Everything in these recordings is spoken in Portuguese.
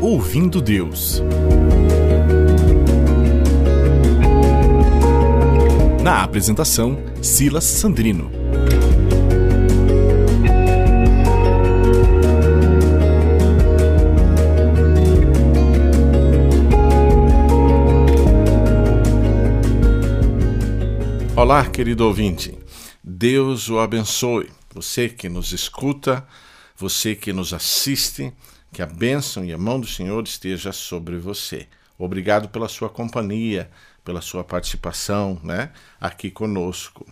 Ouvindo Deus. Na apresentação, Silas Sandrino. Olá, querido ouvinte. Deus o abençoe. Você que nos escuta, você que nos assiste, que a bênção e a mão do Senhor esteja sobre você. Obrigado pela sua companhia, pela sua participação, né, aqui conosco.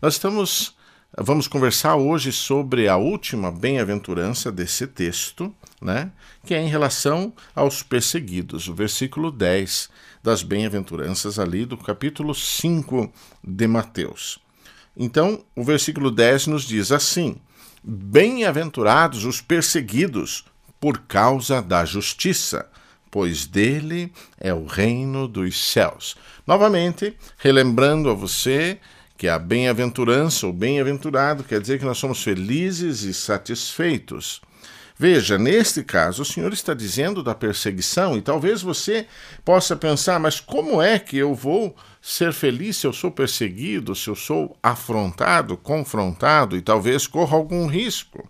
Nós estamos vamos conversar hoje sobre a última bem-aventurança desse texto, né, que é em relação aos perseguidos, o versículo 10 das bem-aventuranças ali do capítulo 5 de Mateus. Então, o versículo 10 nos diz assim: Bem-aventurados os perseguidos por causa da justiça, pois dele é o reino dos céus. Novamente, relembrando a você que a bem-aventurança ou bem-aventurado quer dizer que nós somos felizes e satisfeitos. Veja, neste caso, o Senhor está dizendo da perseguição, e talvez você possa pensar, mas como é que eu vou ser feliz se eu sou perseguido, se eu sou afrontado, confrontado e talvez corra algum risco?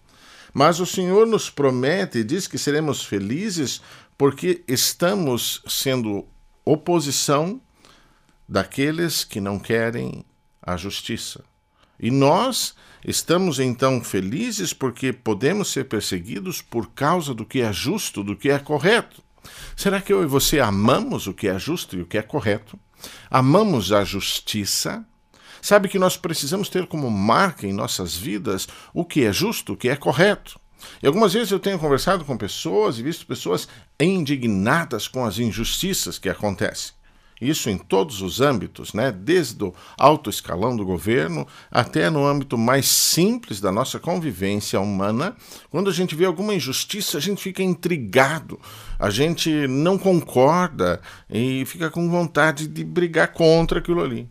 Mas o Senhor nos promete e diz que seremos felizes porque estamos sendo oposição daqueles que não querem a justiça. E nós estamos então felizes porque podemos ser perseguidos por causa do que é justo, do que é correto. Será que eu e você amamos o que é justo e o que é correto? Amamos a justiça? Sabe que nós precisamos ter como marca em nossas vidas o que é justo, o que é correto. E algumas vezes eu tenho conversado com pessoas e visto pessoas indignadas com as injustiças que acontecem. Isso em todos os âmbitos, né? desde o alto escalão do governo até no âmbito mais simples da nossa convivência humana. Quando a gente vê alguma injustiça, a gente fica intrigado, a gente não concorda e fica com vontade de brigar contra aquilo ali.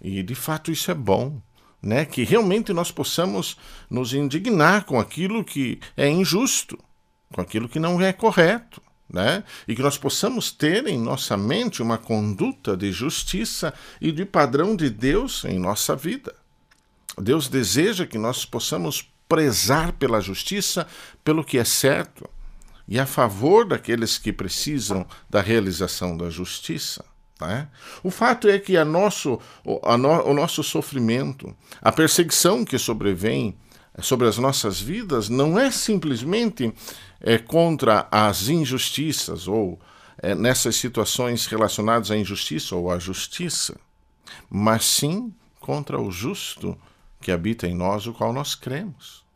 E de fato isso é bom. Né, que realmente nós possamos nos indignar com aquilo que é injusto, com aquilo que não é correto né? E que nós possamos ter em nossa mente uma conduta de justiça e de padrão de Deus em nossa vida. Deus deseja que nós possamos prezar pela justiça, pelo que é certo e a favor daqueles que precisam da realização da justiça. Né? O fato é que a nosso, a no, o nosso sofrimento, a perseguição que sobrevém sobre as nossas vidas não é simplesmente é, contra as injustiças ou é, nessas situações relacionadas à injustiça ou à justiça, mas sim contra o justo que habita em nós, o qual nós cremos.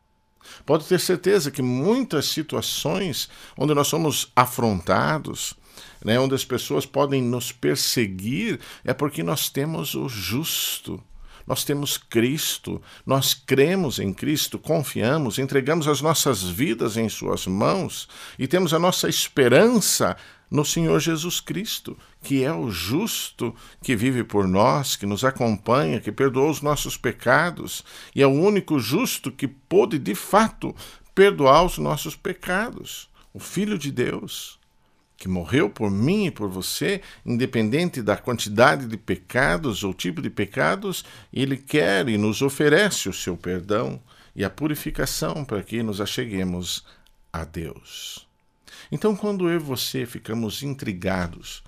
Pode ter certeza que muitas situações onde nós somos afrontados, né, onde as pessoas podem nos perseguir, é porque nós temos o justo nós temos Cristo, nós cremos em Cristo, confiamos, entregamos as nossas vidas em Suas mãos e temos a nossa esperança no Senhor Jesus Cristo, que é o justo que vive por nós, que nos acompanha, que perdoou os nossos pecados e é o único justo que pôde de fato perdoar os nossos pecados, o Filho de Deus que morreu por mim e por você, independente da quantidade de pecados ou tipo de pecados, ele quer e nos oferece o seu perdão e a purificação para que nos acheguemos a Deus. Então, quando eu e você ficamos intrigados,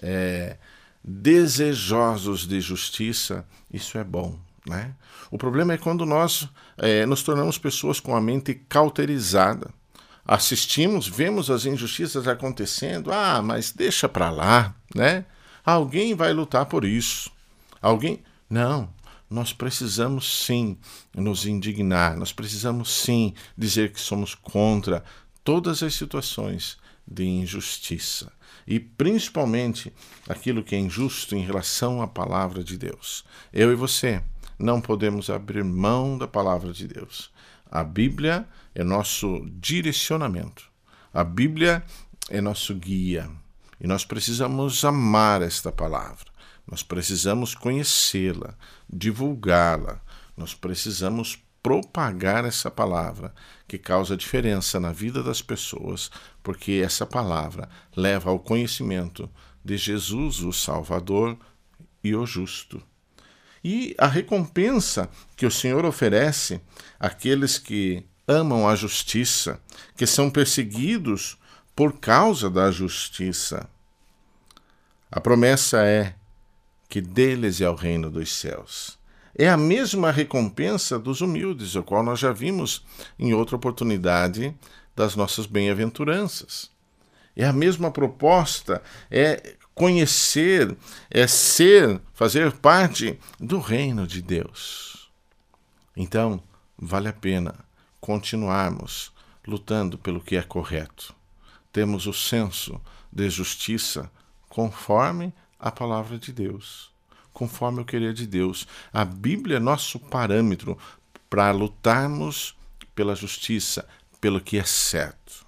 é, desejosos de justiça, isso é bom. Né? O problema é quando nós é, nos tornamos pessoas com a mente cauterizada assistimos, vemos as injustiças acontecendo, ah, mas deixa para lá, né? Alguém vai lutar por isso. Alguém. Não, nós precisamos sim nos indignar, nós precisamos sim dizer que somos contra todas as situações de injustiça e principalmente aquilo que é injusto em relação à palavra de Deus. Eu e você não podemos abrir mão da palavra de Deus. A Bíblia é nosso direcionamento. A Bíblia é nosso guia. E nós precisamos amar esta palavra, nós precisamos conhecê-la, divulgá-la, nós precisamos propagar essa palavra que causa diferença na vida das pessoas, porque essa palavra leva ao conhecimento de Jesus, o Salvador e o justo. E a recompensa que o Senhor oferece àqueles que amam a justiça, que são perseguidos por causa da justiça. A promessa é que deles é o reino dos céus. É a mesma recompensa dos humildes, o qual nós já vimos em outra oportunidade das nossas bem-aventuranças. É a mesma proposta, é conhecer, é ser, fazer parte do reino de Deus. Então, vale a pena continuarmos lutando pelo que é correto. Temos o senso de justiça conforme a palavra de Deus, conforme o querer de Deus. A Bíblia é nosso parâmetro para lutarmos pela justiça, pelo que é certo.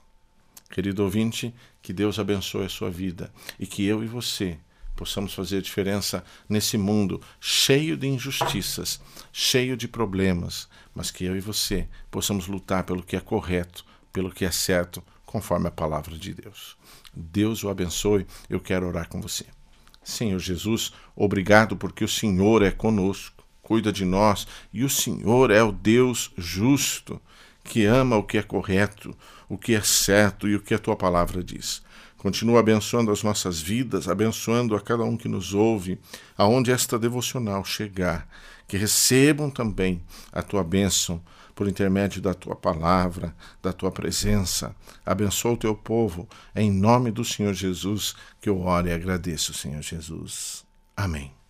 Querido ouvinte, que Deus abençoe a sua vida e que eu e você possamos fazer diferença nesse mundo cheio de injustiças, cheio de problemas, mas que eu e você possamos lutar pelo que é correto, pelo que é certo, conforme a palavra de Deus. Deus o abençoe. Eu quero orar com você. Senhor Jesus, obrigado porque o Senhor é conosco, cuida de nós e o Senhor é o Deus justo que ama o que é correto, o que é certo e o que a tua palavra diz. Continua abençoando as nossas vidas, abençoando a cada um que nos ouve, aonde esta devocional chegar, que recebam também a tua bênção por intermédio da tua palavra, da tua presença. Abençoa o teu povo, em nome do Senhor Jesus, que eu oro e agradeço, Senhor Jesus. Amém.